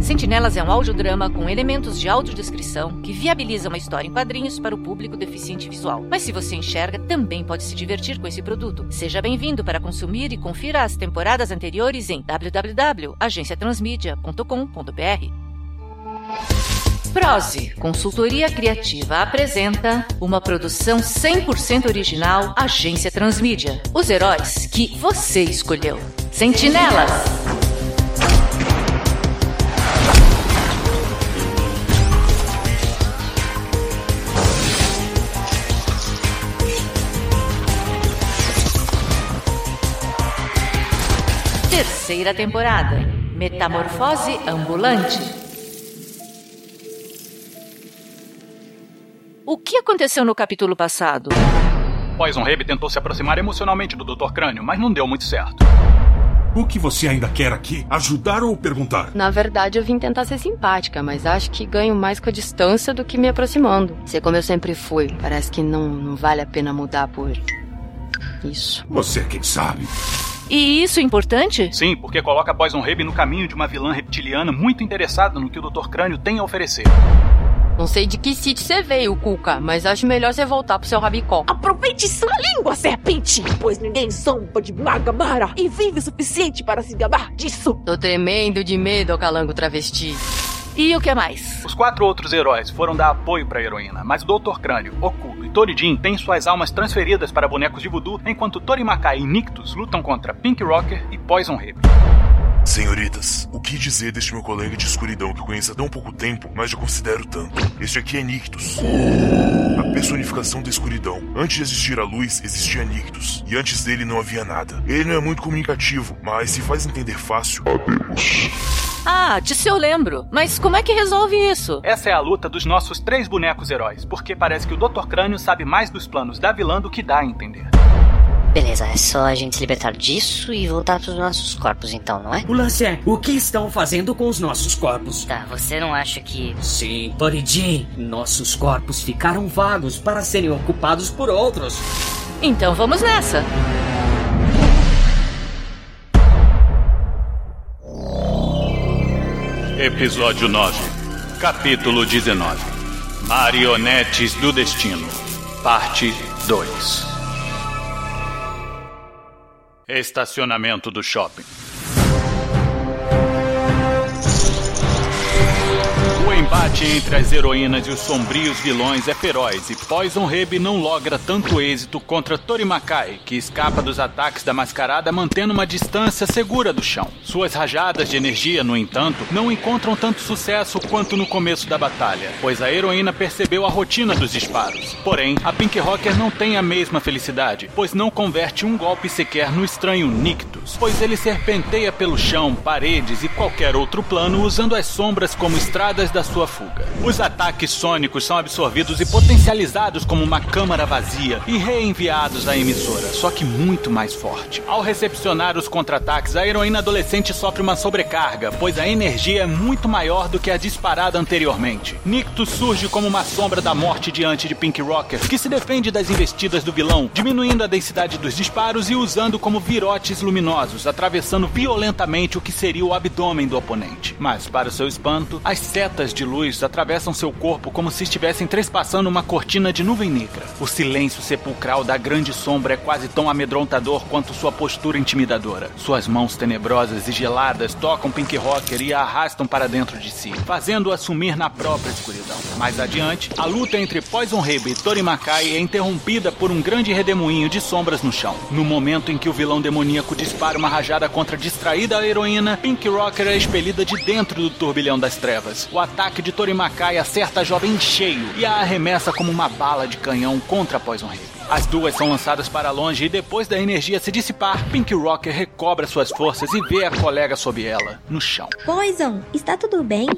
Sentinelas é um audiodrama com elementos de autodescrição que viabiliza uma história em quadrinhos para o público deficiente visual. Mas se você enxerga, também pode se divertir com esse produto. Seja bem-vindo para consumir e confira as temporadas anteriores em www.agenciatransmedia.com.br. Prose, consultoria criativa, apresenta uma produção 100% original Agência Transmídia. Os heróis que você escolheu. Sentinelas! Terceira temporada. Metamorfose ambulante. O que aconteceu no capítulo passado? Poison Rabe tentou se aproximar emocionalmente do Dr. Crânio, mas não deu muito certo. O que você ainda quer aqui? Ajudar ou perguntar? Na verdade, eu vim tentar ser simpática, mas acho que ganho mais com a distância do que me aproximando. Ser como eu sempre fui. Parece que não, não vale a pena mudar por. Isso. Você quem sabe. E isso é importante? Sim, porque coloca Poison Rabe no caminho de uma vilã reptiliana muito interessada no que o Dr. Crânio tem a oferecer. Não sei de que sítio você veio, Cuca, mas acho melhor você voltar pro seu rabicó. Aproveite sua língua, serpente! Pois ninguém zomba de Magamara e vive o suficiente para se gabar disso. Tô tremendo de medo, calango travesti. E o que mais? Os quatro outros heróis foram dar apoio para a heroína, mas o Dr. Crânio, Oculto e Torijin têm suas almas transferidas para bonecos de voodoo, enquanto Torimakai e Nictus lutam contra Pink Rocker e Poison Rabe. Senhoritas, o que dizer deste meu colega de escuridão que conheço há tão pouco tempo, mas já considero tanto? Este aqui é Nictus. A personificação da escuridão. Antes de existir a luz, existia Nictus. E antes dele não havia nada. Ele não é muito comunicativo, mas se faz entender fácil. Adeus. Ah, disso eu lembro. Mas como é que resolve isso? Essa é a luta dos nossos três bonecos heróis, porque parece que o Dr. Crânio sabe mais dos planos da vilã do que dá a entender. Beleza, é só a gente se libertar disso e voltar pros nossos corpos, então, não é? O lance é, o que estão fazendo com os nossos corpos? Tá, você não acha que. Sim, Torijin, nossos corpos ficaram vagos para serem ocupados por outros. Então vamos nessa. Episódio 9, Capítulo 19 Marionetes do Destino, Parte 2 Estacionamento do shopping. Embate entre as heroínas e os sombrios vilões é feroz e Poison Rabe não logra tanto êxito contra Torimakai, que escapa dos ataques da mascarada mantendo uma distância segura do chão. Suas rajadas de energia, no entanto, não encontram tanto sucesso quanto no começo da batalha, pois a heroína percebeu a rotina dos disparos. Porém, a Pink Rocker não tem a mesma felicidade, pois não converte um golpe sequer no estranho Nictus, pois ele serpenteia pelo chão, paredes e qualquer outro plano usando as sombras como estradas da sua fuga. Os ataques sônicos são absorvidos e potencializados como uma câmara vazia e reenviados à emissora, só que muito mais forte. Ao recepcionar os contra-ataques, a heroína adolescente sofre uma sobrecarga, pois a energia é muito maior do que a disparada anteriormente. Nictus surge como uma sombra da morte diante de Pink Rocker, que se defende das investidas do vilão, diminuindo a densidade dos disparos e usando como virotes luminosos, atravessando violentamente o que seria o abdômen do oponente. Mas, para seu espanto, as setas de luz atravessam seu corpo como se estivessem trespassando uma cortina de nuvem negra. O silêncio sepulcral da grande sombra é quase tão amedrontador quanto sua postura intimidadora. Suas mãos tenebrosas e geladas tocam Pink Rocker e a arrastam para dentro de si, fazendo-o assumir na própria escuridão. Mais adiante, a luta entre Poison Rabe e Torimakai é interrompida por um grande redemoinho de sombras no chão. No momento em que o vilão demoníaco dispara uma rajada contra a distraída heroína, Pink Rocker é expelida de dentro do turbilhão das trevas. O ataque de Torimakai acerta a jovem em cheio e a arremessa como uma bala de canhão contra Poison Rabe. As duas são lançadas para longe e depois da energia se dissipar, Pink Rocker recobra suas forças e vê a colega sob ela, no chão. Poison, está tudo bem?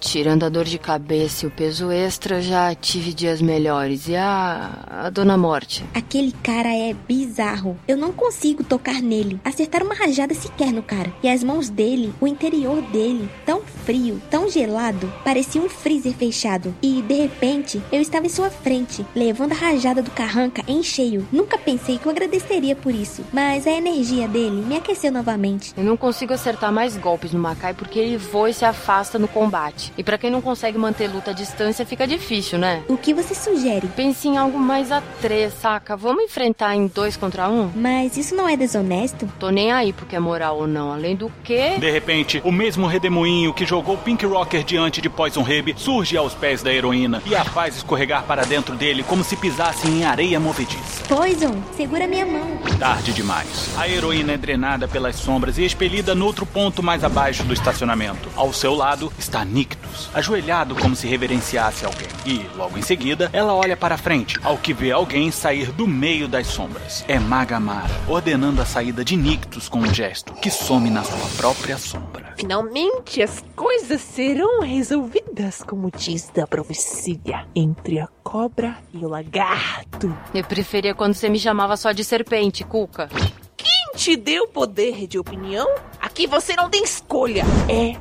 Tirando a dor de cabeça e o peso extra, já tive dias melhores. E a. a Dona Morte? Aquele cara é bizarro. Eu não consigo tocar nele, acertar uma rajada sequer no cara. E as mãos dele, o interior dele, tão frio, tão gelado, parecia um freezer fechado. E, de repente, eu estava em sua frente, levando a rajada do carranca em cheio. Nunca pensei que eu agradeceria por isso, mas a energia dele me aqueceu novamente. Eu não consigo acertar mais golpes no Makai porque ele voa e se afasta no combate. E para quem não consegue manter luta à distância, fica difícil, né? O que você sugere? Pense em algo mais a três, saca? Vamos enfrentar em dois contra um? Mas isso não é desonesto? Tô nem aí porque é moral ou não. Além do que. De repente, o mesmo redemoinho que jogou Pink Rocker diante de Poison Rib surge aos pés da heroína e a faz escorregar para dentro dele como se pisasse em areia movediça. Poison, segura minha mão. Tarde demais. A heroína é drenada pelas sombras e expelida noutro ponto mais abaixo do estacionamento. Ao seu lado está Nictus, ajoelhado como se reverenciasse alguém. E, logo em seguida, ela olha para frente, ao que vê alguém sair do meio das sombras. É Magamara, ordenando a saída de Nictus com um gesto que some na sua própria sombra. Finalmente as coisas serão resolvidas, como diz da profecia, entre a cobra e o lagarto. Eu preferia quando você me chamava só de serpente, Cuca. Quem te deu poder de opinião? Aqui você não tem escolha. É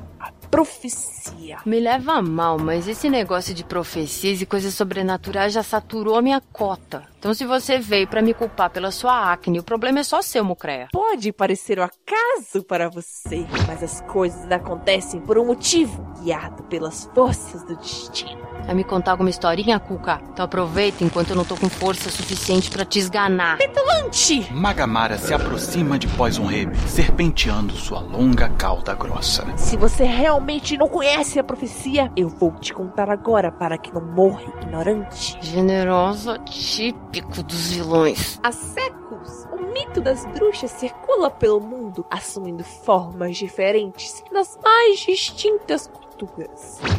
profecia. Me leva a mal, mas esse negócio de profecias e coisas sobrenaturais já saturou a minha cota. Então, se você veio para me culpar pela sua acne, o problema é só seu, Mucreia. Pode parecer um acaso para você, mas as coisas acontecem por um motivo, guiado pelas forças do destino. Vai me contar alguma historinha, Cuca? Então aproveita enquanto eu não tô com força suficiente para te esganar. Petulante! Magamara se aproxima de Poison Rib, serpenteando sua longa cauda grossa. Se você realmente não conhece a profecia, eu vou te contar agora para que não morra ignorante. Generosa, típico dos vilões. Há séculos, o mito das bruxas circula pelo mundo, assumindo formas diferentes nas mais distintas culturas.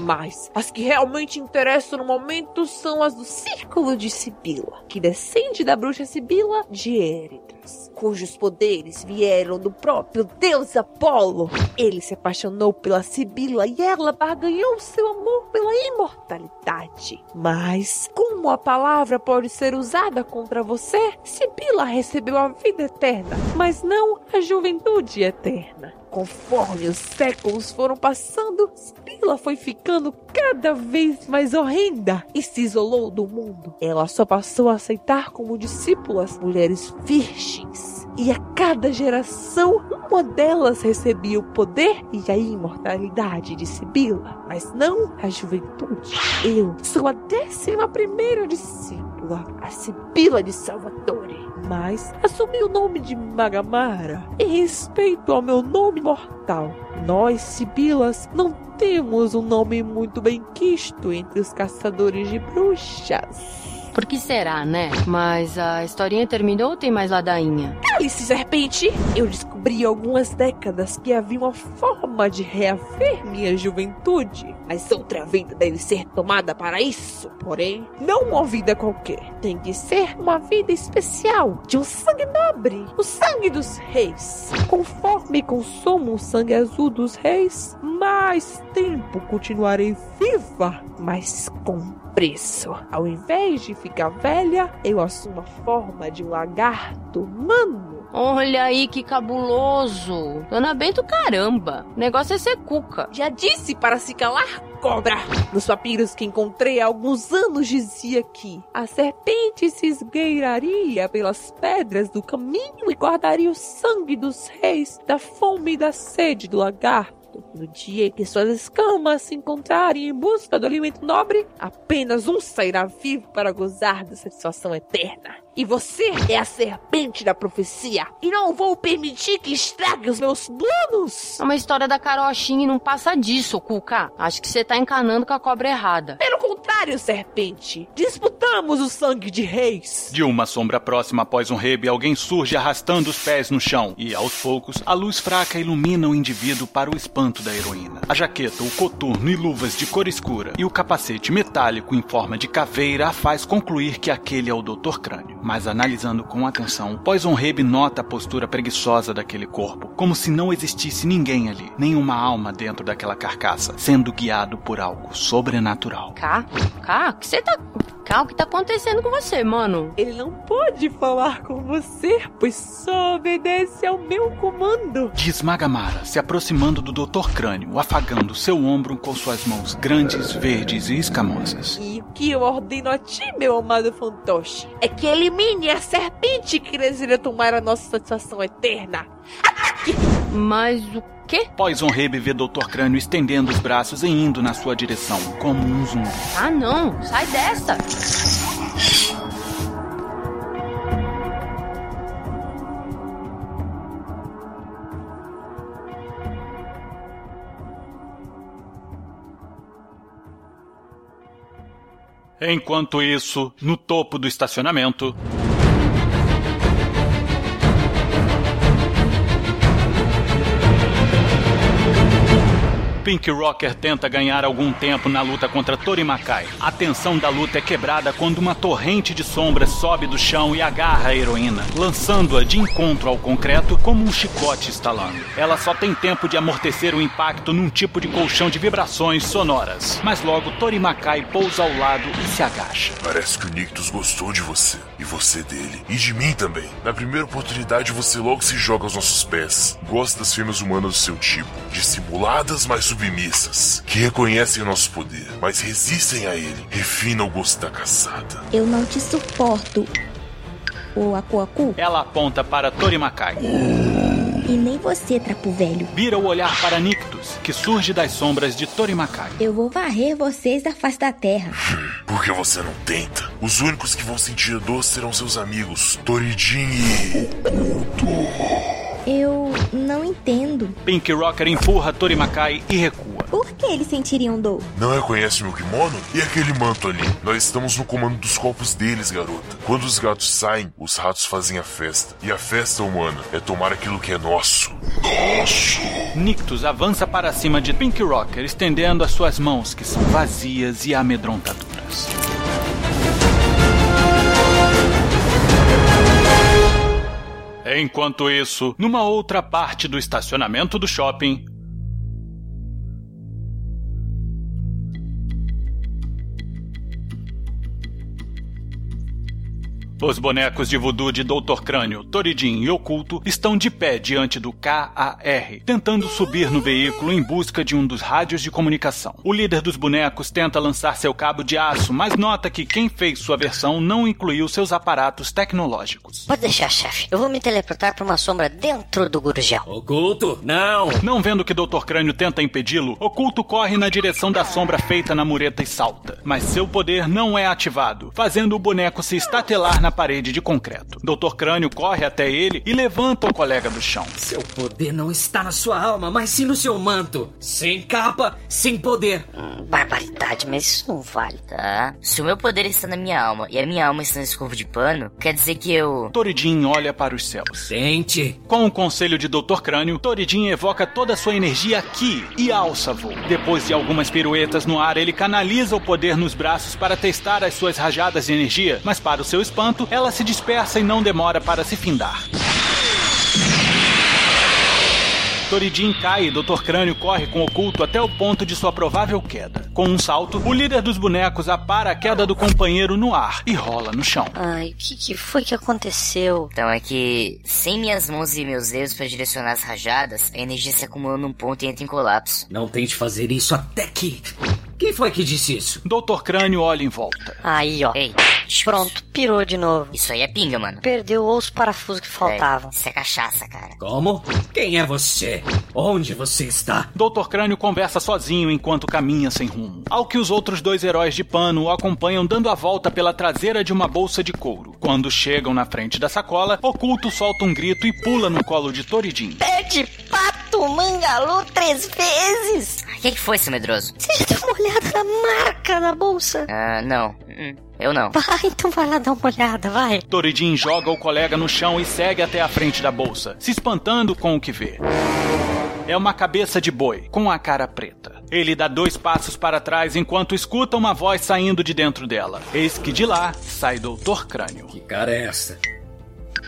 Mas as que realmente interessam no momento são as do Círculo de Sibila, que descende da bruxa Sibila de Éridas, cujos poderes vieram do próprio deus Apolo. Ele se apaixonou pela Sibila e ela barganhou seu amor pela imortalidade. Mas como a palavra pode ser usada contra você, Sibila recebeu a vida eterna, mas não a juventude eterna. Conforme os séculos foram passando, Spila foi ficando cada vez mais horrenda e se isolou do mundo. Ela só passou a aceitar como discípulas mulheres virgens. E a cada geração, uma delas recebia o poder e a imortalidade de Sibila, mas não a juventude. Eu sou a décima primeira discípula, a Sibila de Salvatore mas assumi o nome de Magamara em respeito ao meu nome mortal. Nós, Sibilas, não temos um nome muito bem quisto entre os caçadores de bruxas. Por que será, né? Mas a historinha terminou ou tem mais ladainha? Calice, serpente! Eu descobri há algumas décadas que havia uma forma de reaver minha juventude. Mas outra vida deve ser tomada para isso. Porém, não uma vida qualquer. Tem que ser uma vida especial, de um sangue nobre, o sangue dos reis. Conforme consumo o sangue azul dos reis, mais tempo continuarei viva, mas com preço. Ao invés de ficar velha, eu assumo a forma de um lagarto humano. Olha aí que cabuloso. Dona Bento, caramba. O negócio é ser cuca. Já disse para se calar, cobra. Nos papiros que encontrei há alguns anos dizia que a serpente se esgueiraria pelas pedras do caminho e guardaria o sangue dos reis da fome e da sede do lagarto. No dia em que suas escamas se encontrarem em busca do alimento nobre, apenas um sairá vivo para gozar da satisfação eterna. E você é a serpente da profecia. E não vou permitir que estrague os meus planos. É uma história da carochinha e não passa disso, Cuca. Acho que você tá encanando com a cobra errada. Pelo contrário, serpente. Disputamos o sangue de reis. De uma sombra próxima após um rebe, alguém surge arrastando os pés no chão. E, aos poucos, a luz fraca ilumina o indivíduo para o espanto da heroína. A jaqueta, o coturno e luvas de cor escura e o capacete metálico em forma de caveira a faz concluir que aquele é o Dr. Crânio. Mas analisando com atenção, Poison Rebe nota a postura preguiçosa daquele corpo, como se não existisse ninguém ali, nenhuma alma dentro daquela carcaça, sendo guiado por algo sobrenatural. Cá? Cá, que você tá. Cá, o que tá acontecendo com você, mano? Ele não pode falar com você, pois só obedece ao meu comando. Diz Magamara, se aproximando do Dr. Crânio, afagando seu ombro com suas mãos grandes, verdes e escamosas. E o que eu ordeno a ti, meu amado fantoche, é que elimine a serpente que deseja tomar a nossa satisfação eterna. Ataque! Mas o quê? Poison Rebe vê Dr. Crânio estendendo os braços e indo na sua direção, como um zumbi. Ah, não! Sai dessa! Enquanto isso, no topo do estacionamento. Pink Rocker tenta ganhar algum tempo na luta contra Torimakai. A tensão da luta é quebrada quando uma torrente de sombras sobe do chão e agarra a heroína, lançando-a de encontro ao concreto como um chicote estalando. Ela só tem tempo de amortecer o impacto num tipo de colchão de vibrações sonoras. Mas logo Torimakai pousa ao lado e se agacha. Parece que o Nictus gostou de você. E você dele. E de mim também. Na primeira oportunidade, você logo se joga aos nossos pés. Gosta das fêmeas humanas do seu tipo. Dissimuladas, mas submissas. Que reconhecem o nosso poder, mas resistem a ele. Refina o gosto da caçada. Eu não te suporto. O Akuaku. Ela aponta para Torimakai. E nem você, trapo velho. Vira o olhar para Nictus, que surge das sombras de Torimakai. Eu vou varrer vocês da face da terra. Por que você não tenta? Os únicos que vão sentir dor serão seus amigos, Toridin e. Eu não entendo. Pink Rocker empurra Torimakai e recua. Por que eles sentiriam dor? Não reconhece meu kimono? E aquele manto ali? Nós estamos no comando dos corpos deles, garota. Quando os gatos saem, os ratos fazem a festa. E a festa humana é tomar aquilo que é nosso. Nosso! Nictus avança para cima de Pink Rocker, estendendo as suas mãos, que são vazias e amedrontadoras. Enquanto isso, numa outra parte do estacionamento do shopping, Os bonecos de voodoo de Dr. Crânio, Toridin e Oculto estão de pé diante do KAR, tentando subir no veículo em busca de um dos rádios de comunicação. O líder dos bonecos tenta lançar seu cabo de aço, mas nota que quem fez sua versão não incluiu seus aparatos tecnológicos. Pode deixar, chefe. Eu vou me teleportar para uma sombra dentro do gurgel. Oculto, não! Não vendo que Dr. Crânio tenta impedi-lo, Oculto corre na direção da sombra feita na mureta e salta. Mas seu poder não é ativado, fazendo o boneco se estatelar na parede de concreto. Dr. Crânio corre até ele e levanta o colega do chão. Seu poder não está na sua alma, mas sim no seu manto. Sem capa, sem poder. Hum, barbaridade, mas isso não vale, tá? Se o meu poder está na minha alma e a minha alma está nesse corpo de pano, quer dizer que eu. Toridin olha para os céus. Sente. Com o conselho de Dr. Crânio, Toridin evoca toda a sua energia aqui e alça voo. Depois de algumas piruetas no ar, ele canaliza o poder nos braços para testar as suas rajadas de energia, mas para o seu espanto, ela se dispersa e não demora para se findar. Toridin cai e Dr. Crânio corre com o oculto até o ponto de sua provável queda. Com um salto, o líder dos bonecos apara a queda do companheiro no ar e rola no chão. Ai, o que, que foi que aconteceu? Então é que, sem minhas mãos e meus dedos para direcionar as rajadas, a energia se acumula num ponto e entra em colapso. Não tente fazer isso até que. Quem foi que disse isso? Dr. Crânio olha em volta. Aí, ó. Ei, pronto, pirou de novo. Isso aí é pinga, mano. Perdeu os parafusos que faltavam. Isso é cachaça, cara. Como? Quem é você? Onde você está? Dr. Crânio conversa sozinho enquanto caminha sem rumo. Ao que os outros dois heróis de pano o acompanham dando a volta pela traseira de uma bolsa de couro. Quando chegam na frente da sacola, Oculto solta um grito e pula no colo de Toridin. Pede pato mangalô três vezes! O que, que foi, seu medroso? Você já deu uma olhada na marca da bolsa? Ah, não. Hum, Eu não. Vai, então vai lá dar uma olhada, vai. Toridin joga o colega no chão e segue até a frente da bolsa, se espantando com o que vê. É uma cabeça de boi, com a cara preta. Ele dá dois passos para trás enquanto escuta uma voz saindo de dentro dela. Eis que de lá sai Doutor Crânio. Que cara é essa?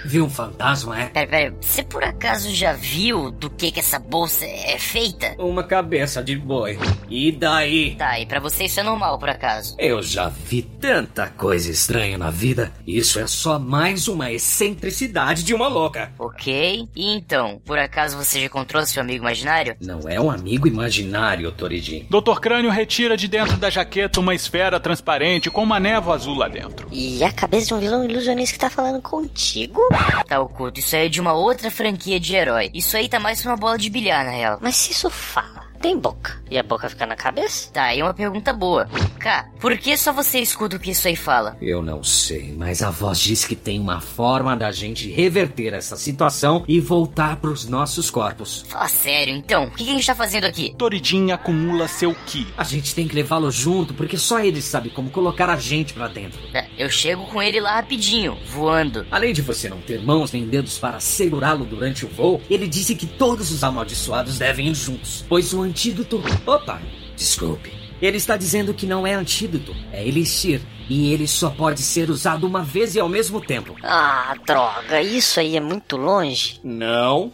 Viu um fantasma, é? Pera, pera, você por acaso já viu do que que essa bolsa é feita? Uma cabeça de boi. E daí? Tá, e pra você isso é normal, por acaso? Eu já vi tanta coisa estranha na vida. Isso é só mais uma excentricidade de uma louca. Ok. E então, por acaso você já encontrou seu amigo imaginário? Não é um amigo imaginário, Toridin. Dr. Crânio retira de dentro da jaqueta uma esfera transparente com uma névoa azul lá dentro. E a cabeça de um vilão ilusionista que tá falando contigo? Tá oculto, isso aí é de uma outra franquia de herói. Isso aí tá mais pra uma bola de bilhar, na real. Mas se isso fala, tem boca. E a boca fica na cabeça? Tá, aí uma pergunta boa. Cá, por que só você escuta o que isso aí fala? Eu não sei, mas a voz diz que tem uma forma da gente reverter essa situação e voltar pros nossos corpos. Fala sério, então. O que a gente tá fazendo aqui? Toridin acumula seu Ki. A gente tem que levá-lo junto, porque só ele sabe como colocar a gente pra dentro. Tá, Eu chego com ele lá rapidinho, voando. Além de você não ter mãos nem dedos para segurá-lo durante o voo, ele disse que todos os amaldiçoados devem ir juntos, pois o antídoto. Opa, desculpe. Ele está dizendo que não é antídoto, é elixir. E ele só pode ser usado uma vez e ao mesmo tempo. Ah, droga, isso aí é muito longe. Não.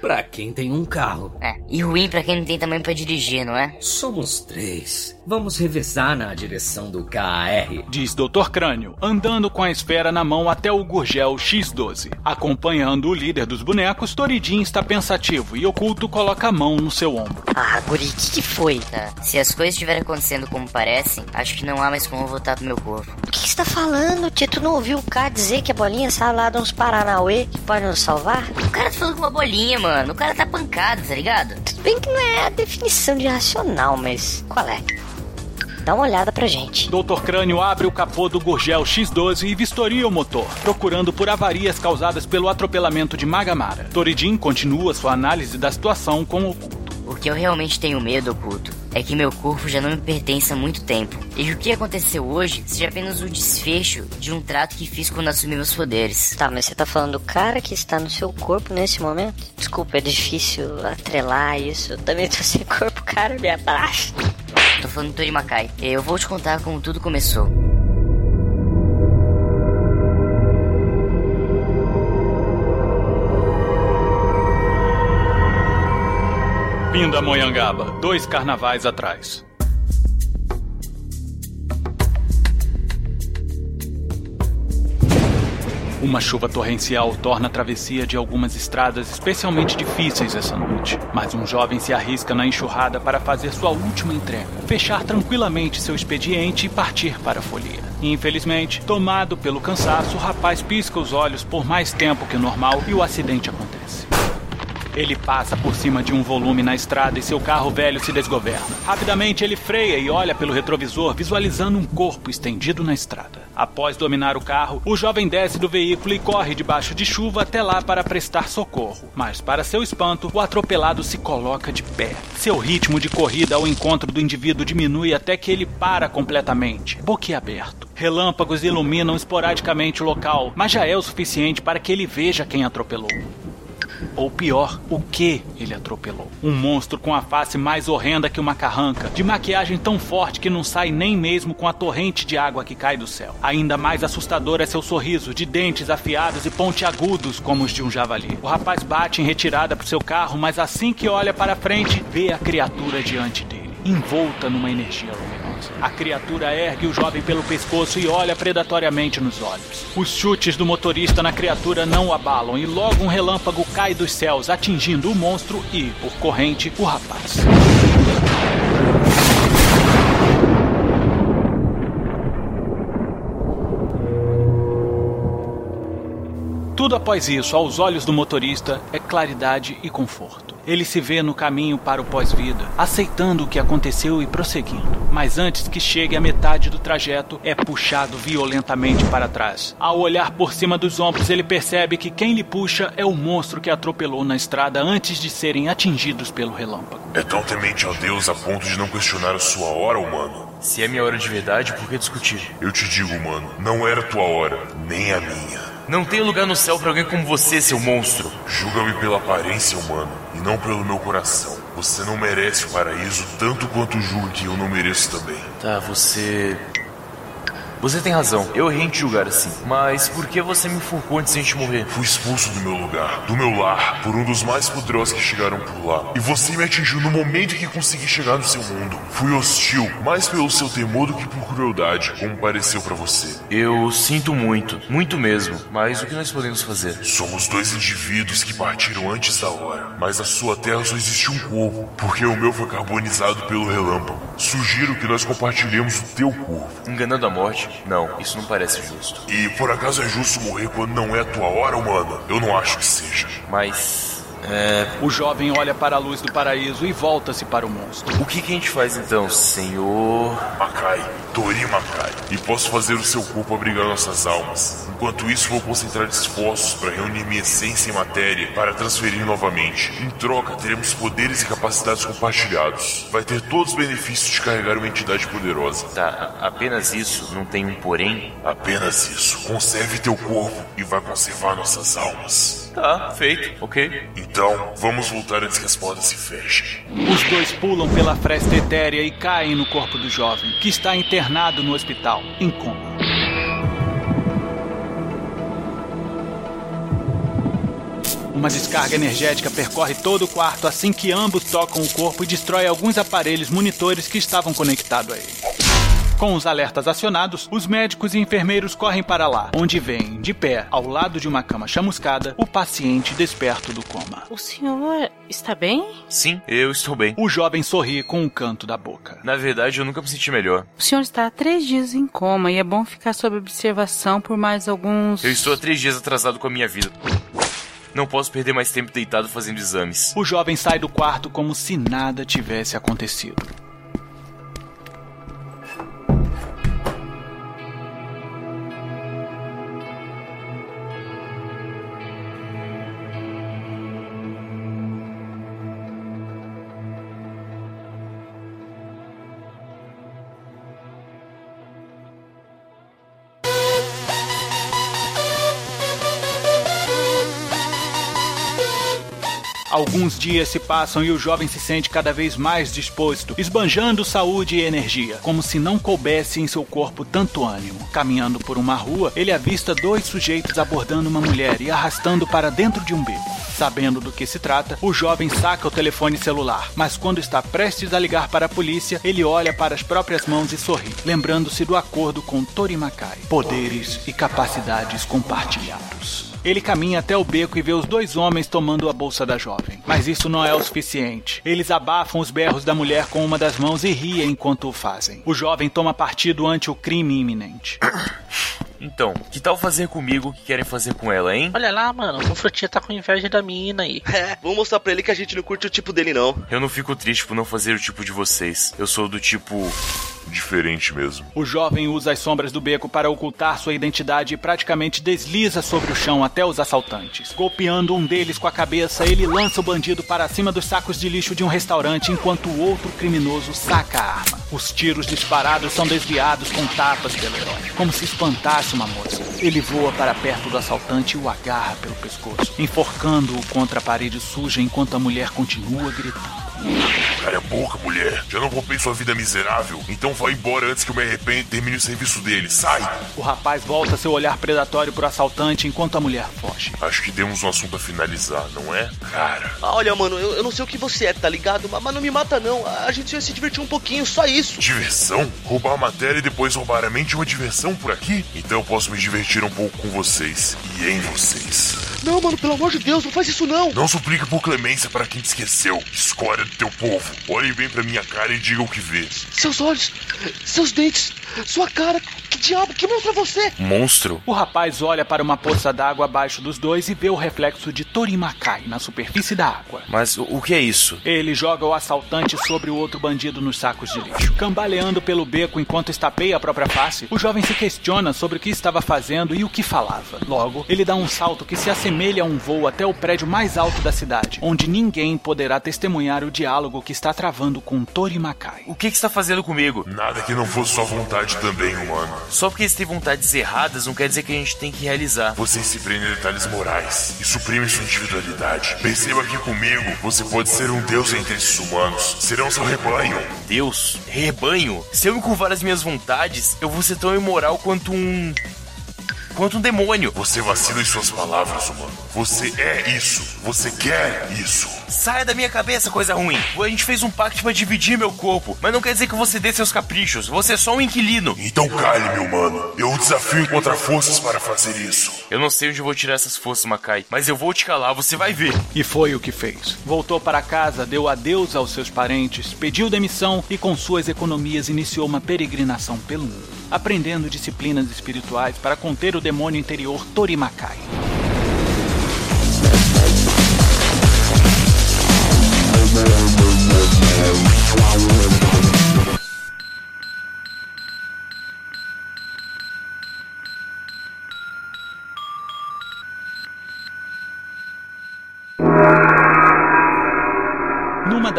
Pra quem tem um carro. É, e ruim pra quem não tem tamanho pra dirigir, não é? Somos três. Vamos revezar na direção do KAR. Diz Dr. Crânio, andando com a esfera na mão até o Gurgel X12. Acompanhando o líder dos bonecos, Toridin está pensativo e Oculto coloca a mão no seu ombro. Ah, guri, o que, que foi? Tá, se as coisas estiverem acontecendo como parecem, acho que não há mais como voltar do meu corpo. O que, que você tá falando, Tio? Tu não ouviu o cara dizer que a bolinha sai lá de uns Paranauê que pode nos salvar? O cara tá falando com uma bolinha, mano. O cara tá pancado, tá ligado? Tudo bem que não é a definição de racional, mas qual é? Dá uma olhada pra gente. Dr. Crânio abre o capô do Gurgel X12 e vistoria o motor, procurando por avarias causadas pelo atropelamento de Magamara. Toridin continua sua análise da situação com Oculto. O que eu realmente tenho medo, oculto, é que meu corpo já não me pertence há muito tempo. E o que aconteceu hoje seja apenas o desfecho de um trato que fiz quando assumi meus poderes. Tá, mas você tá falando do cara que está no seu corpo nesse momento? Desculpa, é difícil atrelar isso. Eu também tô sem corpo, cara, me abraça. Tô falando do Tori Makai. Eu vou te contar como tudo começou. Pindamonhangaba, dois carnavais atrás. Uma chuva torrencial torna a travessia de algumas estradas especialmente difíceis essa noite. Mas um jovem se arrisca na enxurrada para fazer sua última entrega, fechar tranquilamente seu expediente e partir para a folia. Infelizmente, tomado pelo cansaço, o rapaz pisca os olhos por mais tempo que o normal e o acidente acontece. Ele passa por cima de um volume na estrada e seu carro velho se desgoverna. Rapidamente ele freia e olha pelo retrovisor, visualizando um corpo estendido na estrada. Após dominar o carro, o jovem desce do veículo e corre debaixo de chuva até lá para prestar socorro. Mas, para seu espanto, o atropelado se coloca de pé. Seu ritmo de corrida ao encontro do indivíduo diminui até que ele para completamente, boquiaberto. Relâmpagos iluminam esporadicamente o local, mas já é o suficiente para que ele veja quem atropelou. Ou pior, o que ele atropelou. Um monstro com a face mais horrenda que uma carranca, de maquiagem tão forte que não sai nem mesmo com a torrente de água que cai do céu. Ainda mais assustador é seu sorriso, de dentes afiados e pontiagudos como os de um javali. O rapaz bate em retirada pro seu carro, mas assim que olha para frente, vê a criatura diante dele, envolta numa energia A criatura ergue o jovem pelo pescoço e olha predatoriamente nos olhos. Os chutes do motorista na criatura não abalam e logo um relâmpago cai dos céus, atingindo o monstro e, por corrente, o rapaz. Tudo após isso, aos olhos do motorista, é claridade e conforto. Ele se vê no caminho para o pós-vida, aceitando o que aconteceu e prosseguindo. Mas antes que chegue à metade do trajeto, é puxado violentamente para trás. Ao olhar por cima dos ombros, ele percebe que quem lhe puxa é o monstro que atropelou na estrada antes de serem atingidos pelo relâmpago. É tão temente a Deus a ponto de não questionar a sua hora, humano? Se é minha hora de verdade, por que discutir? Eu te digo, humano, não era tua hora, nem a minha. Não tem lugar no céu pra alguém como você, seu monstro. Julga-me pela aparência, humano, e não pelo meu coração. Você não merece o paraíso tanto quanto julga que eu não mereço também. Tá, você. Você tem razão. Eu errei em te julgar assim. Mas por que você me enforcou antes de a gente morrer? Fui expulso do meu lugar, do meu lar, por um dos mais poderosos que chegaram por lá. E você me atingiu no momento em que consegui chegar no seu mundo. Fui hostil, mais pelo seu temor do que por crueldade, como pareceu para você. Eu sinto muito, muito mesmo. Mas o que nós podemos fazer? Somos dois indivíduos que partiram antes da hora. Mas na sua terra só existe um corpo, porque o meu foi carbonizado pelo relâmpago. Sugiro que nós compartilhemos o teu corpo. Enganando a morte? Não, isso não parece justo. E por acaso é justo morrer quando não é a tua hora, humana? Eu não acho que seja. Mas. É... O jovem olha para a luz do paraíso e volta-se para o monstro. O que, que a gente faz então, senhor? Makai, Tori Makai. E posso fazer o seu corpo abrigar nossas almas. Enquanto isso, vou concentrar esforços para reunir minha essência e matéria para transferir novamente. Em troca, teremos poderes e capacidades compartilhados. Vai ter todos os benefícios de carregar uma entidade poderosa. Tá, apenas isso? Não tem um porém? Apenas isso. Conserve teu corpo e vai conservar nossas almas. Tá, feito, ok. Então, vamos voltar antes que as portas se fechem. Os dois pulam pela fresta etérea e caem no corpo do jovem, que está internado no hospital, em coma. Uma descarga energética percorre todo o quarto assim que ambos tocam o corpo e destrói alguns aparelhos monitores que estavam conectados a ele. Com os alertas acionados, os médicos e enfermeiros correm para lá, onde vêm, de pé, ao lado de uma cama chamuscada, o paciente desperto do coma. O senhor está bem? Sim, eu estou bem. O jovem sorri com um canto da boca. Na verdade, eu nunca me senti melhor. O senhor está há três dias em coma e é bom ficar sob observação por mais alguns. Eu estou há três dias atrasado com a minha vida. Não posso perder mais tempo deitado fazendo exames. O jovem sai do quarto como se nada tivesse acontecido. Alguns dias se passam e o jovem se sente cada vez mais disposto, esbanjando saúde e energia, como se não coubesse em seu corpo tanto ânimo. Caminhando por uma rua, ele avista dois sujeitos abordando uma mulher e arrastando para dentro de um beco. Sabendo do que se trata, o jovem saca o telefone celular, mas quando está prestes a ligar para a polícia, ele olha para as próprias mãos e sorri, lembrando-se do acordo com Tori Makai: poderes e capacidades compartilhados. Ele caminha até o beco e vê os dois homens tomando a bolsa da jovem. Mas isso não é o suficiente. Eles abafam os berros da mulher com uma das mãos e riem enquanto o fazem. O jovem toma partido ante o crime iminente. Então, que tal fazer comigo o que querem fazer com ela, hein? Olha lá, mano, o Frutinha tá com inveja da mina aí. É, vamos mostrar pra ele que a gente não curte o tipo dele, não. Eu não fico triste por não fazer o tipo de vocês. Eu sou do tipo. Diferente mesmo. O jovem usa as sombras do beco para ocultar sua identidade e praticamente desliza sobre o chão até os assaltantes. Golpeando um deles com a cabeça, ele lança o bandido para cima dos sacos de lixo de um restaurante enquanto o outro criminoso saca a arma. Os tiros disparados são desviados com tapas pelo herói, como se espantasse uma moça. Ele voa para perto do assaltante e o agarra pelo pescoço, enforcando-o contra a parede suja enquanto a mulher continua gritando. Cara, é boca, mulher. Já não poupei sua vida miserável. Então vá embora antes que eu me arrependa e termine o serviço dele. Sai! O rapaz volta seu olhar predatório pro assaltante enquanto a mulher foge. Acho que temos um assunto a finalizar, não é? Cara. Ah, olha, mano, eu, eu não sei o que você é, tá ligado? Mas, mas não me mata, não. A gente vai se divertir um pouquinho, só isso. Diversão? Roubar a matéria e depois roubar a mente é uma diversão por aqui? Então eu posso me divertir um pouco com vocês e em vocês. Não, mano, pelo amor de Deus, não faz isso não. Não suplica por clemência para quem te esqueceu. Escória do teu povo. Olhem bem pra minha cara e digam o que vê. Seus olhos, seus dentes, sua cara. Que diabo, que monstro é você? Monstro? O rapaz olha para uma poça d'água abaixo dos dois e vê o reflexo de Torimakai na superfície da água. Mas o, o que é isso? Ele joga o assaltante sobre o outro bandido nos sacos de lixo. Cambaleando pelo beco enquanto estapeia a própria face, o jovem se questiona sobre o que estava fazendo e o que falava. Logo, ele dá um salto que se assemelha a um voo até o prédio mais alto da cidade, onde ninguém poderá testemunhar o diálogo que está travando com Tori Makai. O que, que está fazendo comigo? Nada que não fosse sua vontade também, humano. Só porque eles têm vontades erradas não quer dizer que a gente tem que realizar. Você se prende em detalhes morais e suprime sua individualidade. Perceba que comigo você pode ser um deus entre esses humanos. Serão seu rebanho. Deus? Rebanho? Se eu me curvar as minhas vontades, eu vou ser tão imoral quanto um. quanto um demônio. Você vacila em suas palavras, humano. Você é isso. Você quer isso. Saia da minha cabeça, coisa ruim. A gente fez um pacto para dividir meu corpo, mas não quer dizer que você dê seus caprichos. Você é só um inquilino. Então cale, meu mano. Eu o desafio encontrar forças para fazer isso. Eu não sei onde eu vou tirar essas forças, Makai, mas eu vou te calar, você vai ver. E foi o que fez. Voltou para casa, deu adeus aos seus parentes, pediu demissão e com suas economias iniciou uma peregrinação pelo mundo, aprendendo disciplinas espirituais para conter o demônio interior Torimakai. Numa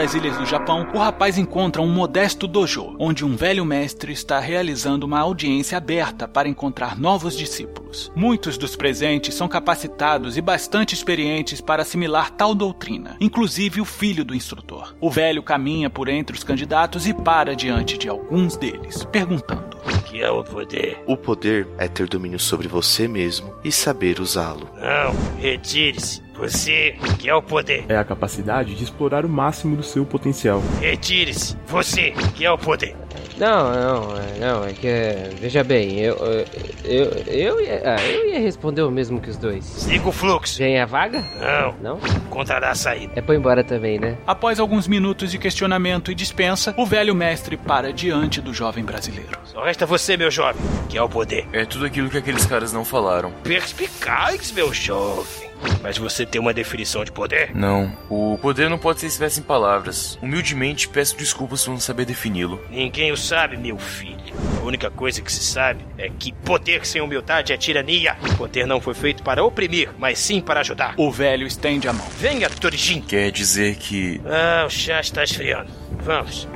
das ilhas do Japão, o rapaz encontra um modesto dojo, onde um velho mestre está realizando uma audiência aberta para encontrar novos discípulos. Muitos dos presentes são capacitados e bastante experientes para assimilar tal doutrina, inclusive o filho do instrutor. O velho caminha por entre os candidatos e para diante de alguns deles, perguntando: O que é o poder? O poder é ter domínio sobre você mesmo e saber usá-lo. Não, retire-se. Você que é o poder. É a capacidade de explorar o máximo do seu potencial. Retire-se. Você que é o poder. Não, não, é- não, é que. é, Veja bem, eu. Eu, eu, eu, ia, ah, eu ia responder o mesmo que os dois. Siga o fluxo. Vem a vaga? Não. Não? Encontrará a saída. É pra ir embora também, né? Após alguns minutos de questionamento e dispensa, o velho mestre para diante do jovem brasileiro. Só resta você, meu jovem, que é o poder. É tudo aquilo que aqueles caras não falaram. Perspicaz, meu jovem. Mas você tem uma definição de poder? Não. O poder não pode ser expresso em palavras. Humildemente peço desculpas por não saber defini-lo. Ninguém o sabe, meu filho. A única coisa que se sabe é que poder sem humildade é tirania. Poder não foi feito para oprimir, mas sim para ajudar. O velho estende a mão. Venha, Torijin. Quer dizer que. Ah, o chá está esfriando. Vamos.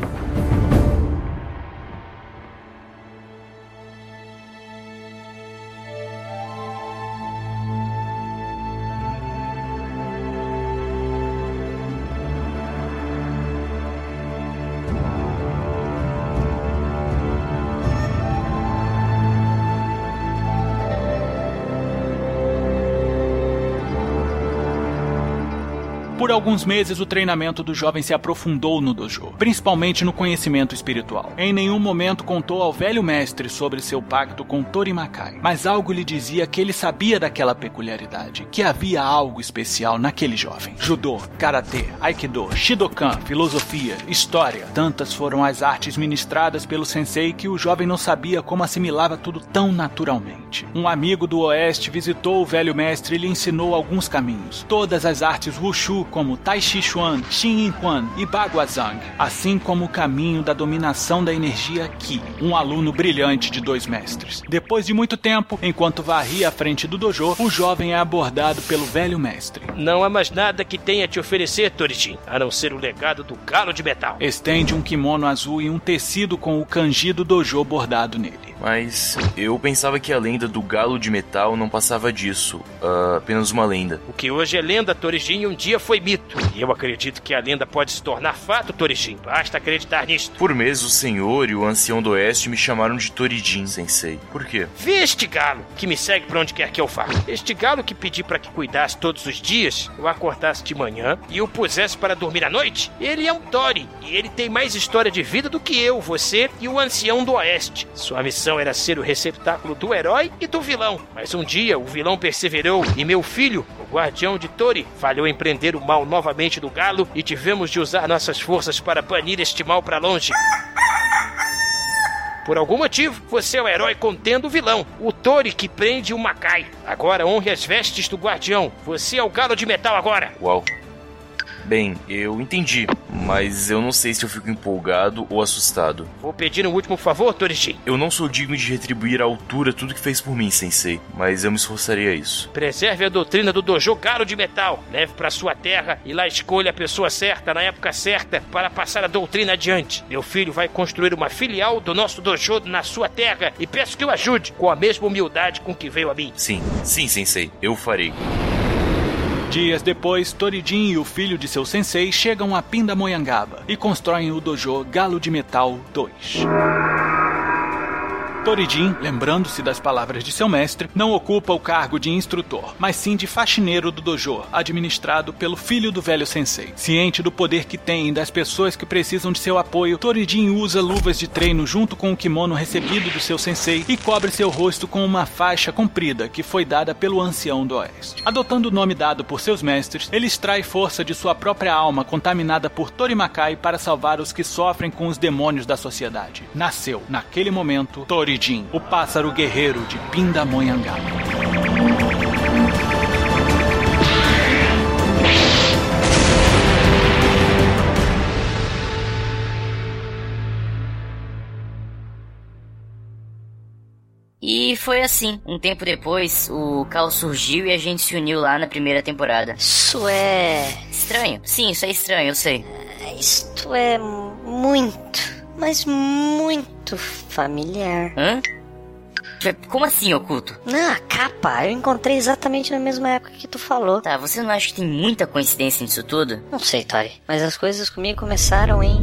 Por alguns meses, o treinamento do jovem se aprofundou no dojo, principalmente no conhecimento espiritual. Em nenhum momento contou ao velho mestre sobre seu pacto com Torimakai, mas algo lhe dizia que ele sabia daquela peculiaridade, que havia algo especial naquele jovem. Judô, karatê, aikido, shidokan, filosofia, história, tantas foram as artes ministradas pelo sensei que o jovem não sabia como assimilava tudo tão naturalmente. Um amigo do oeste visitou o velho mestre e lhe ensinou alguns caminhos. Todas as artes wushu como Tai Chi Chuan, Xin Yin Quan e Baguazhang, assim como o caminho da dominação da energia Qi, um aluno brilhante de dois mestres. Depois de muito tempo, enquanto varria à frente do dojo, o jovem é abordado pelo velho mestre. Não há mais nada que tenha a te oferecer, Torijin, a não ser o legado do galo de metal. Estende um kimono azul e um tecido com o kanji do dojo bordado nele. Mas eu pensava que a lenda do galo de metal não passava disso. ah, apenas uma lenda. O que hoje é lenda, Torijin, um dia foi mito. E eu acredito que a lenda pode se tornar fato, Torijin. Basta acreditar nisto. Por meses o senhor e o ancião do oeste me chamaram de Torijin, sensei. Por quê? Vê este galo que me segue pra onde quer que eu vá. Este galo que pedi para que cuidasse todos os dias, eu acordasse de manhã e o pusesse para dormir à noite. Ele é um Tori e ele tem mais história de vida do que eu, você e o ancião do oeste. Sua missão era ser o receptáculo do herói e do vilão. Mas um dia o vilão perseverou e meu filho, o guardião de Tori, falhou em prender o mal novamente do galo e tivemos de usar nossas forças para banir este mal para longe. Por algum motivo, você é o herói contendo o vilão, o Tori que prende o Makai. Agora honre as vestes do guardião. Você é o galo de metal agora. Uau. Bem, eu entendi, mas eu não sei se eu fico empolgado ou assustado. Vou pedir um último favor, Torijin. Eu não sou digno de retribuir à altura tudo que fez por mim, sensei, mas eu me esforçaria a isso. Preserve a doutrina do dojo Garo de Metal. Leve para sua terra e lá escolha a pessoa certa na época certa para passar a doutrina adiante. Meu filho vai construir uma filial do nosso dojo na sua terra e peço que o ajude com a mesma humildade com que veio a mim. Sim, sim, sensei, eu farei. Dias depois, Toridin e o filho de seu sensei chegam a Pindamonhangaba e constroem o dojo Galo de Metal 2. Toridin, lembrando-se das palavras de seu mestre, não ocupa o cargo de instrutor, mas sim de faxineiro do dojo, administrado pelo filho do velho sensei. Ciente do poder que tem e das pessoas que precisam de seu apoio, Toridin usa luvas de treino junto com o kimono recebido do seu sensei e cobre seu rosto com uma faixa comprida que foi dada pelo ancião do oeste. Adotando o nome dado por seus mestres, ele extrai força de sua própria alma contaminada por Torimakai para salvar os que sofrem com os demônios da sociedade. Nasceu, naquele momento, Toridin. O pássaro guerreiro de Pindamonhangaba. E foi assim. Um tempo depois, o caos surgiu e a gente se uniu lá na primeira temporada. Isso é. Estranho? Sim, isso é estranho, eu sei. Isto é muito, mas muito familiar. Hã? Como assim, oculto? Não, a capa eu encontrei exatamente na mesma época que tu falou. Tá, você não acha que tem muita coincidência nisso tudo? Não sei, Tori, mas as coisas comigo começaram em.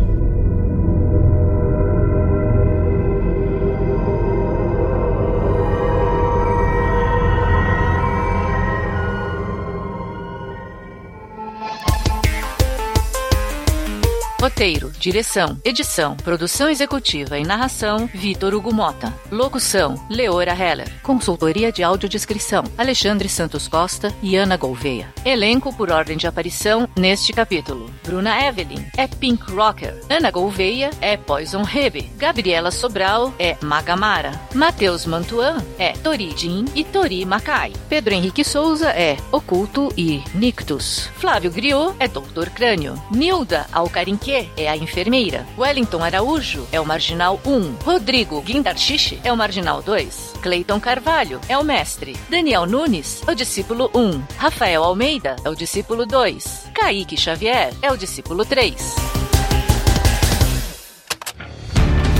Roteiro, direção, edição, produção executiva e narração, Vitor Hugo Mota. Locução, Leora Heller. Consultoria de audiodescrição, Alexandre Santos Costa e Ana Gouveia. Elenco por ordem de aparição neste capítulo. Bruna Evelyn é Pink Rocker. Ana Gouveia é Poison Hebe. Gabriela Sobral é Magamara. Matheus Mantuan é Toridin e Tori Makai. Pedro Henrique Souza é Oculto e Nictus. Flávio Griot é Doutor Crânio. Nilda Alcarinque é a enfermeira. Wellington Araújo é o marginal 1. Rodrigo Guindarchiche é o marginal 2. Cleiton Carvalho é o mestre. Daniel Nunes é o discípulo 1. Rafael Almeida é o discípulo 2. Kaique Xavier é o discípulo 3.